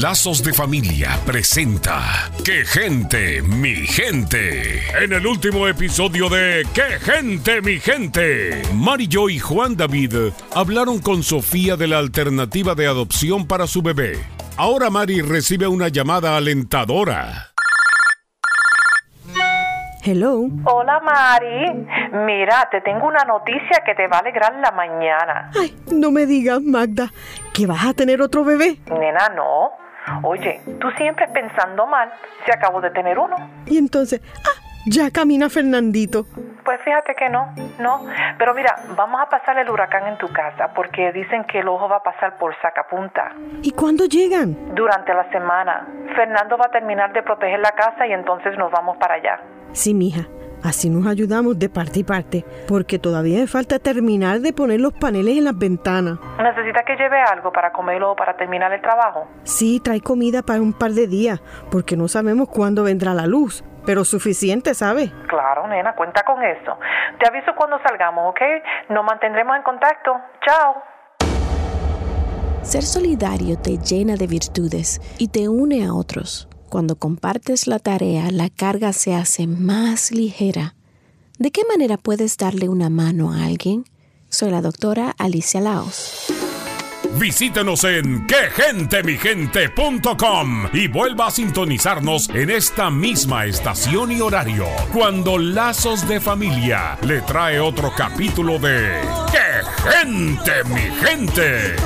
Lazos de Familia presenta ¡Qué gente, mi gente! En el último episodio de ¡Qué gente, mi gente! Mari Jo y Juan David hablaron con Sofía de la alternativa de adopción para su bebé. Ahora Mari recibe una llamada alentadora. Hello. Hola Mari, mira, te tengo una noticia que te va a alegrar la mañana. Ay, no me digas, Magda, que vas a tener otro bebé. Nena, no. Oye, tú siempre pensando mal, se acabó de tener uno. Y entonces, ah, ya camina Fernandito. Pues fíjate que no, no. Pero mira, vamos a pasar el huracán en tu casa porque dicen que el ojo va a pasar por sacapunta. ¿Y cuándo llegan? Durante la semana, Fernando va a terminar de proteger la casa y entonces nos vamos para allá. Sí, mija. Así nos ayudamos de parte y parte, porque todavía me falta terminar de poner los paneles en las ventanas. ¿Necesitas que lleve algo para comerlo o para terminar el trabajo? Sí, trae comida para un par de días, porque no sabemos cuándo vendrá la luz, pero suficiente, ¿sabes? Claro, nena, cuenta con eso. Te aviso cuando salgamos, ¿ok? Nos mantendremos en contacto. Chao. Ser solidario te llena de virtudes y te une a otros. Cuando compartes la tarea, la carga se hace más ligera. ¿De qué manera puedes darle una mano a alguien? Soy la doctora Alicia Laos. Visítenos en quegentemigente.com y vuelva a sintonizarnos en esta misma estación y horario cuando Lazos de Familia le trae otro capítulo de ¡Qué gente, mi gente!